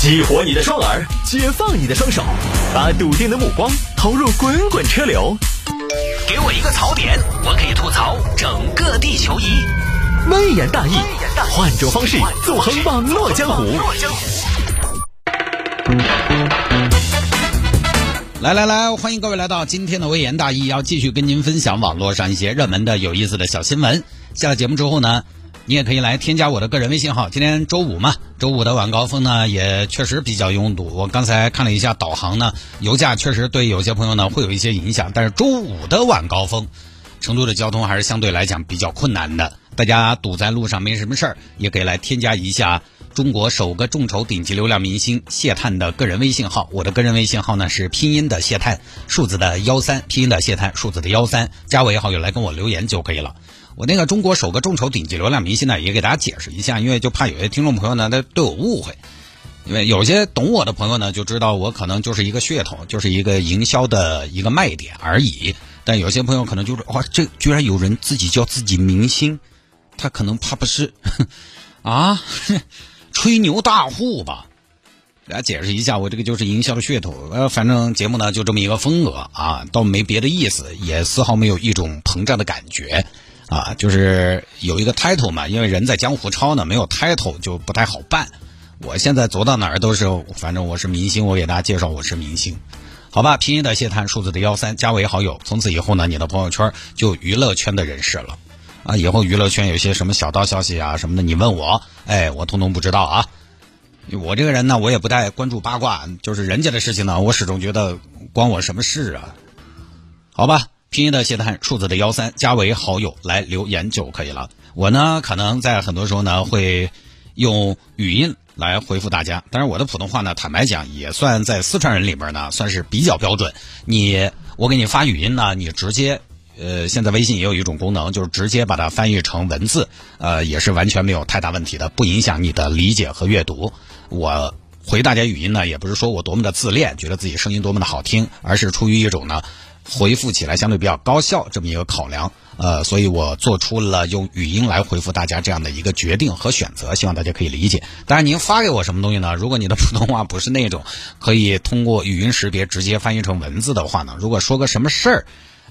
激活你的双耳，解放你的双手，把笃定的目光投入滚滚车流。给我一个槽点，我可以吐槽整个地球仪。微言大义，换种方式纵横网络江湖。来来来，欢迎各位来到今天的微言大义，要继续跟您分享网络上一些热门的、有意思的小新闻。下了节目之后呢，你也可以来添加我的个人微信号。今天周五嘛，周五的晚高峰呢也确实比较拥堵。我刚才看了一下导航呢，油价确实对有些朋友呢会有一些影响。但是周五的晚高峰，成都的交通还是相对来讲比较困难的。大家堵在路上没什么事儿，也可以来添加一下中国首个众筹顶级流量明星谢探的个人微信号。我的个人微信号呢是拼音的谢探，数字的幺三，拼音的谢探，数字的幺三，加为好友来跟我留言就可以了。我那个中国首个众筹顶级流量明星呢，也给大家解释一下，因为就怕有些听众朋友呢，他对我误会。因为有些懂我的朋友呢，就知道我可能就是一个噱头，就是一个营销的一个卖点而已。但有些朋友可能就是哇，这居然有人自己叫自己明星，他可能怕不是 啊，吹牛大户吧？给大家解释一下，我这个就是营销的噱头。呃，反正节目呢就这么一个风格啊，倒没别的意思，也丝毫没有一种膨胀的感觉啊，就是有一个 title 嘛，因为人在江湖抄呢，没有 title 就不太好办。我现在走到哪儿都是，反正我是明星，我给大家介绍我是明星，好吧？拼音的谢探，数字的幺三，加为好友。从此以后呢，你的朋友圈就娱乐圈的人士了啊！以后娱乐圈有些什么小道消息啊什么的，你问我，哎，我通通不知道啊。我这个人呢，我也不太关注八卦，就是人家的事情呢，我始终觉得关我什么事啊？好吧，拼音的谢探，数字的幺三，加为好友来留言就可以了。我呢，可能在很多时候呢，会用语音。来回复大家，当然我的普通话呢，坦白讲也算在四川人里边呢，算是比较标准。你我给你发语音呢，你直接，呃，现在微信也有一种功能，就是直接把它翻译成文字，呃，也是完全没有太大问题的，不影响你的理解和阅读。我回大家语音呢，也不是说我多么的自恋，觉得自己声音多么的好听，而是出于一种呢。回复起来相对比较高效，这么一个考量，呃，所以我做出了用语音来回复大家这样的一个决定和选择，希望大家可以理解。当然，您发给我什么东西呢？如果你的普通话不是那种可以通过语音识别直接翻译成文字的话呢，如果说个什么事儿。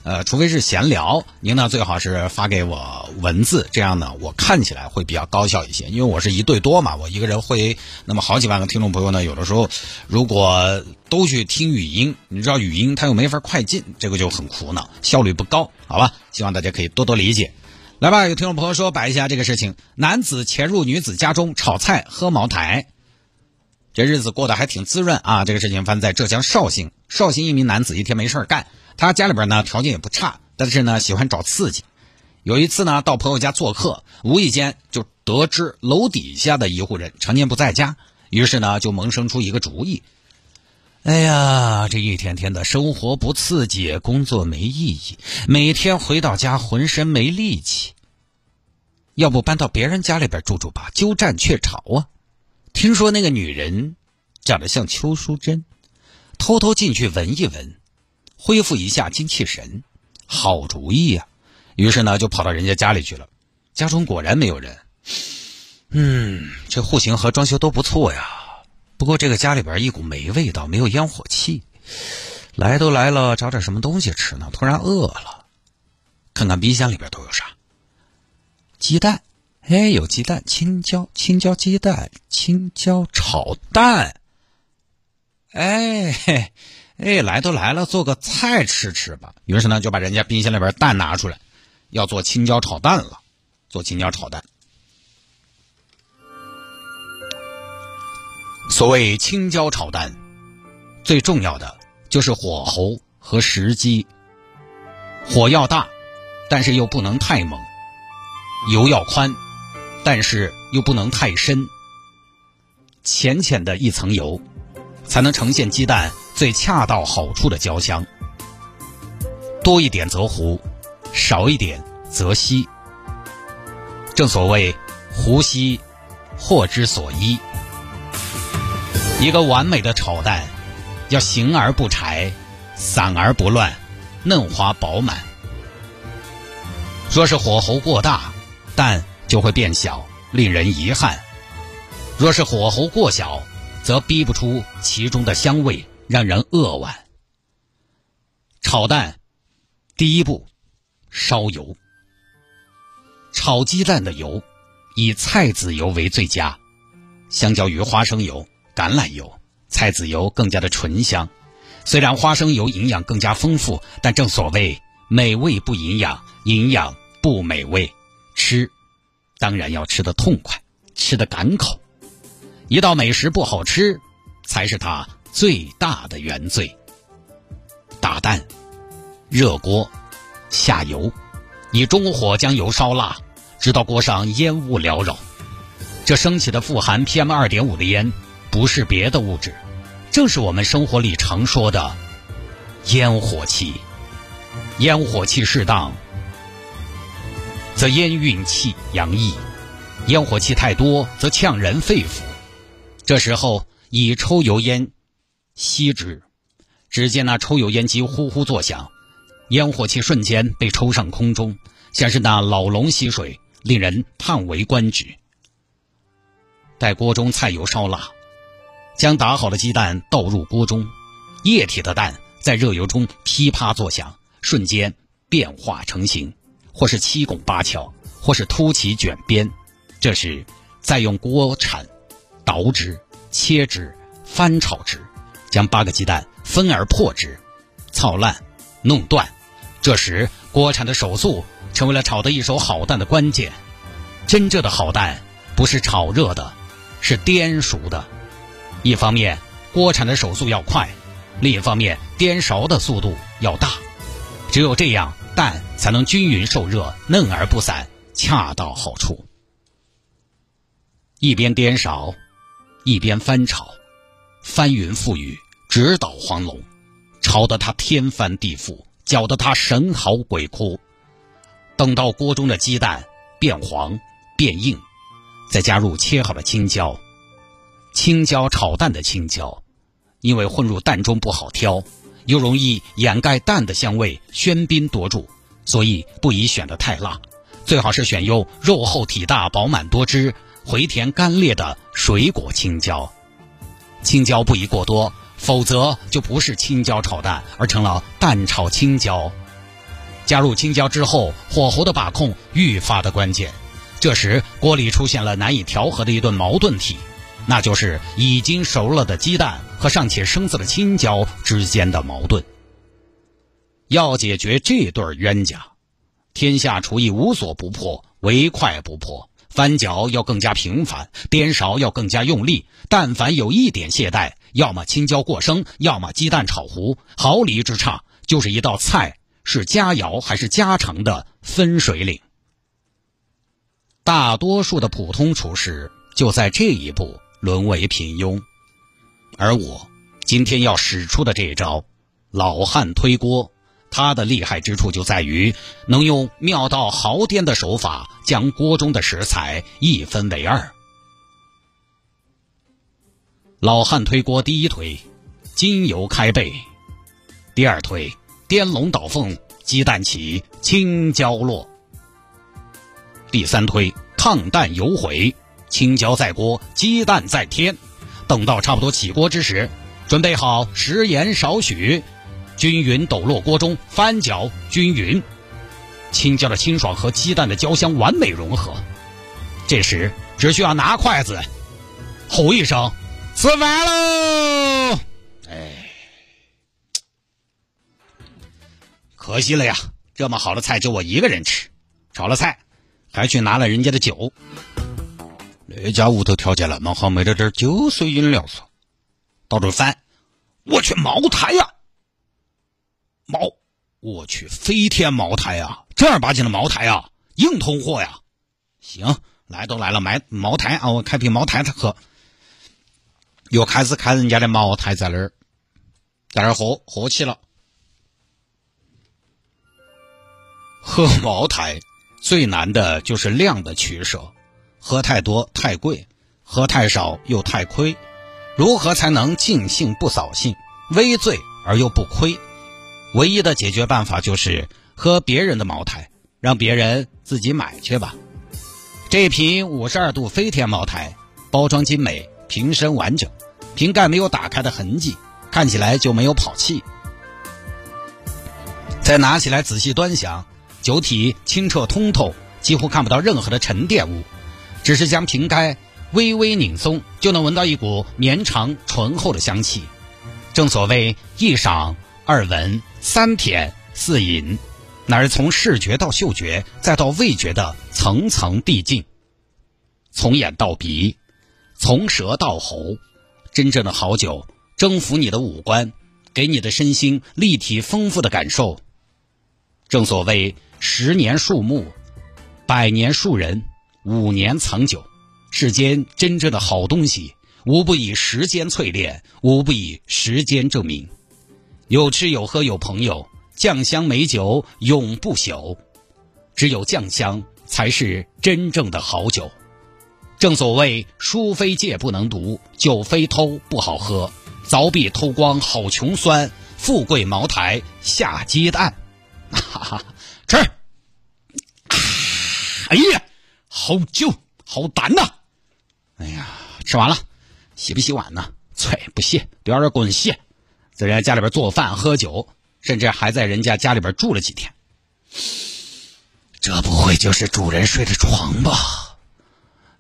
呃，除非是闲聊，您呢最好是发给我文字，这样呢我看起来会比较高效一些。因为我是一对多嘛，我一个人会那么好几万个听众朋友呢，有的时候如果都去听语音，你知道语音它又没法快进，这个就很苦恼，效率不高，好吧？希望大家可以多多理解。来吧，有听众朋友说摆一下这个事情：男子潜入女子家中炒菜喝茅台，这日子过得还挺滋润啊。这个事情发生在浙江绍兴，绍兴一名男子一天没事干。他家里边呢条件也不差，但是呢喜欢找刺激。有一次呢到朋友家做客，无意间就得知楼底下的一户人常年不在家，于是呢就萌生出一个主意：哎呀，这一天天的生活不刺激，工作没意义，每天回到家浑身没力气，要不搬到别人家里边住住吧，鸠占鹊巢啊！听说那个女人长得像邱淑贞，偷偷进去闻一闻。恢复一下精气神，好主意呀！于是呢，就跑到人家家里去了。家中果然没有人。嗯，这户型和装修都不错呀。不过这个家里边一股霉味道，没有烟火气。来都来了，找点什么东西吃呢？突然饿了，看看冰箱里边都有啥。鸡蛋，哎，有鸡蛋，青椒，青椒鸡蛋，青椒炒蛋。哎嘿。哎，来都来了，做个菜吃吃吧。于是呢，就把人家冰箱里边蛋拿出来，要做青椒炒蛋了。做青椒炒蛋，所谓青椒炒蛋，最重要的就是火候和时机。火要大，但是又不能太猛；油要宽，但是又不能太深。浅浅的一层油，才能呈现鸡蛋。最恰到好处的焦香，多一点则糊，少一点则稀。正所谓“糊稀，祸之所依”。一个完美的炒蛋，要形而不柴，散而不乱，嫩滑饱满。若是火候过大，蛋就会变小，令人遗憾；若是火候过小，则逼不出其中的香味，让人扼腕。炒蛋，第一步，烧油。炒鸡蛋的油，以菜籽油为最佳，相较于花生油、橄榄油，菜籽油更加的醇香。虽然花生油营养更加丰富，但正所谓美味不营养，营养不美味。吃，当然要吃的痛快，吃的赶口。一道美食不好吃，才是它最大的原罪。打蛋，热锅，下油，以中火将油烧辣，直到锅上烟雾缭绕。这升起的富含 PM 二点五的烟，不是别的物质，正是我们生活里常说的烟火气。烟火气适当，则烟运气洋溢；烟火气太多，则呛人肺腑。这时候，以抽油烟吸之。只见那抽油烟机呼呼作响，烟火气瞬间被抽上空中，像是那老龙吸水，令人叹为观止。待锅中菜油烧辣，将打好的鸡蛋倒入锅中，液体的蛋在热油中噼啪作响，瞬间变化成型，或是七拱八翘，或是凸起卷边。这时，再用锅铲捣之、切之、翻炒之，将八个鸡蛋。分而破之，操烂，弄断。这时，锅铲的手速成为了炒得一手好蛋的关键。真正的好蛋不是炒热的，是颠熟的。一方面，锅铲的手速要快；另一方面，颠勺的速度要大。只有这样，蛋才能均匀受热，嫩而不散，恰到好处。一边颠勺，一边翻炒，翻云覆雨。直捣黄龙，炒得他天翻地覆，搅得他神嚎鬼哭。等到锅中的鸡蛋变黄变硬，再加入切好的青椒。青椒炒蛋的青椒，因为混入蛋中不好挑，又容易掩盖蛋的香味，喧宾夺主，所以不宜选得太辣。最好是选用肉厚体大、饱满多汁、回甜干裂的水果青椒。青椒不宜过多。否则就不是青椒炒蛋，而成了蛋炒青椒。加入青椒之后，火候的把控愈发的关键。这时锅里出现了难以调和的一顿矛盾体，那就是已经熟了的鸡蛋和尚且生涩的青椒之间的矛盾。要解决这对冤家，天下厨艺无所不破，唯快不破。翻搅要更加频繁，颠勺要更加用力。但凡有一点懈怠，要么青椒过生，要么鸡蛋炒糊，毫厘之差就是一道菜是佳肴还是家常的分水岭。大多数的普通厨师就在这一步沦为平庸，而我今天要使出的这一招——老汉推锅。它的厉害之处就在于能用妙到毫巅的手法，将锅中的食材一分为二。老汉推锅第一推，金油开背；第二推，颠龙倒凤，鸡蛋起，青椒落；第三推，烫蛋油回，青椒在锅，鸡蛋在天。等到差不多起锅之时，准备好食盐少许。均匀抖落锅中，翻搅均匀，青椒的清爽和鸡蛋的焦香完美融合。这时只需要拿筷子，吼一声：“吃饭喽！”哎，可惜了呀，这么好的菜就我一个人吃。炒了菜，还去拿了人家的酒。那家屋头条件那么好，没得点酒水饮料嗦。到处翻，我去茅台呀！茅，我去，飞天茅台啊，正儿八经的茅台啊，硬通货呀。行，来都来了，买茅台啊，我开瓶茅台喝。又开始看人家的茅台在那儿，在那儿喝，喝起了。喝茅台最难的就是量的取舍，喝太多太贵，喝太少又太亏。如何才能尽兴不扫兴，微醉而又不亏？唯一的解决办法就是喝别人的茅台，让别人自己买去吧。这瓶五十二度飞天茅台，包装精美，瓶身完整，瓶盖没有打开的痕迹，看起来就没有跑气。再拿起来仔细端详，酒体清澈通透，几乎看不到任何的沉淀物，只是将瓶盖微微拧松，就能闻到一股绵长醇厚的香气。正所谓一赏、二闻、三舔、四饮，乃是从视觉到嗅觉，再到味觉的层层递进。从眼到鼻，从舌到喉，真正的好酒征服你的五官，给你的身心立体丰富的感受。正所谓十年树木，百年树人，五年藏酒。世间真正的好东西，无不以时间淬炼，无不以时间证明。有吃有喝有朋友，酱香美酒永不朽。只有酱香才是真正的好酒。正所谓书非借不能读，酒非偷不好喝。凿壁偷光好穷酸，富贵茅台下鸡蛋。哈哈，吃！哎呀，好酒，好淡呐！哎呀，吃完了，洗不洗碗呢？脆，不洗，第二个人洗。在人家家里边做饭喝酒，甚至还在人家家里边住了几天。这不会就是主人睡的床吧？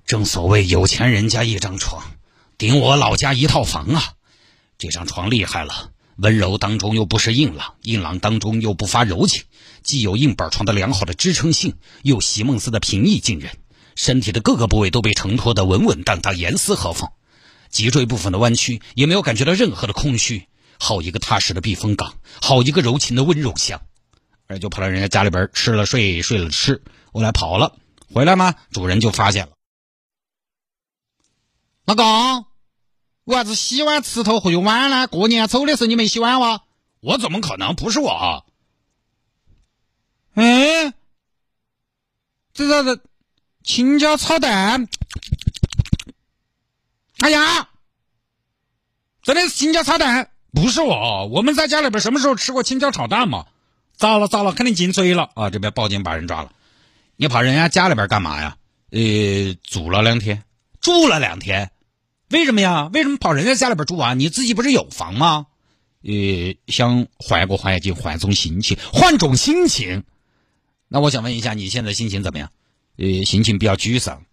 正所谓有钱人家一张床，顶我老家一套房啊！这张床厉害了。温柔当中又不是硬朗，硬朗当中又不乏柔情，既有硬板床的良好的支撑性，又席梦思的平易近人，身体的各个部位都被承托的稳稳当当，严丝合缝，脊椎部分的弯曲也没有感觉到任何的空虚，好一个踏实的避风港，好一个柔情的温柔乡，而就跑到人家家里边吃了睡，睡了吃，我来跑了，回来吗？主人就发现了，老公。为啥子洗碗池头会有碗呢？过年走的时候你没洗碗哇？我怎么可能？不是我。哎，这啥子？青椒炒蛋？哎呀，真的是青椒炒蛋？不是我，我们在家里边什么时候吃过青椒炒蛋嘛？糟了糟了，肯定进嘴了啊！这边报警把人抓了。你跑人家家里边干嘛呀？呃，住了两天，住了两天。为什么呀？为什么跑人家家里边住啊？你自己不是有房吗？呃，想换个环境，换种心情，换种心情。那我想问一下，你现在心情怎么样？呃，心情比较沮丧。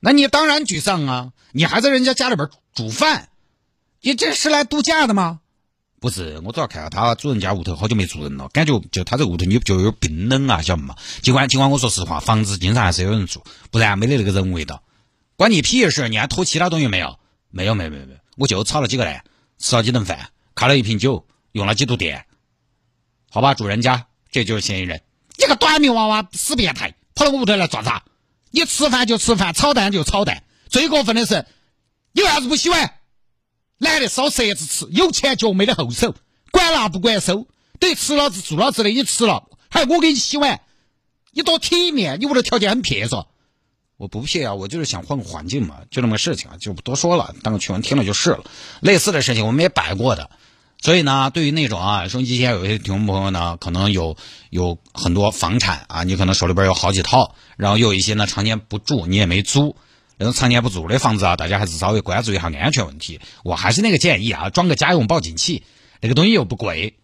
那你当然沮丧啊！你还在人家家里边煮饭，你这是来度假的吗？不是，我主要看到他主人家屋头好久没住人了，感觉就他这屋头你就有冰冷啊，晓得嘛？尽管尽管我说实话，房子经常还是有人住，不然没得那个人味道。关你屁事！你还偷其他东西没有？没有没有没有没有，我就炒了几个蛋，吃了几顿饭，开了一瓶酒，用了几度电。好吧，住人家，这就是嫌疑人。你个短命娃娃，死变态，跑到我屋头来做啥？你吃饭就吃饭，炒蛋就炒蛋。最过分的是，你为啥子不洗碗？得烧舌子吃，有前脚没得后手，管拿不管收。等于吃老子住老子的，你吃了，还我给你洗碗，你多体面，你屋头条件很撇嗦。我不撇啊，我就是想换个环境嘛，就那么个事情啊，就不多说了，当个趣闻听了就是了。类似的事情我们也摆过的，所以呢，对于那种啊，收音机前有些听众朋友呢，可能有有很多房产啊，你可能手里边有好几套，然后有一些呢常年不住，你也没租，那种常年不住的房子啊，大家还是稍微关注一下安全问题。我还是那个建议啊，装个家用报警器，那个东西又不贵，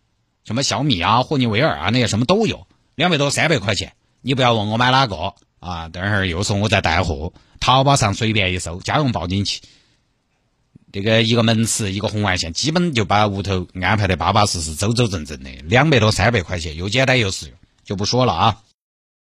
什么小米啊、霍尼韦尔啊那些什么都有，两百多三百块钱，你不要问我买哪个。啊，等会儿又说我在带货，淘宝上随便一搜，家用报警器，这个一个门磁，一个红外线，基本就把屋头安排的巴巴适适、周周正正的，两百多三百块钱，又简单又实用，就不说了啊。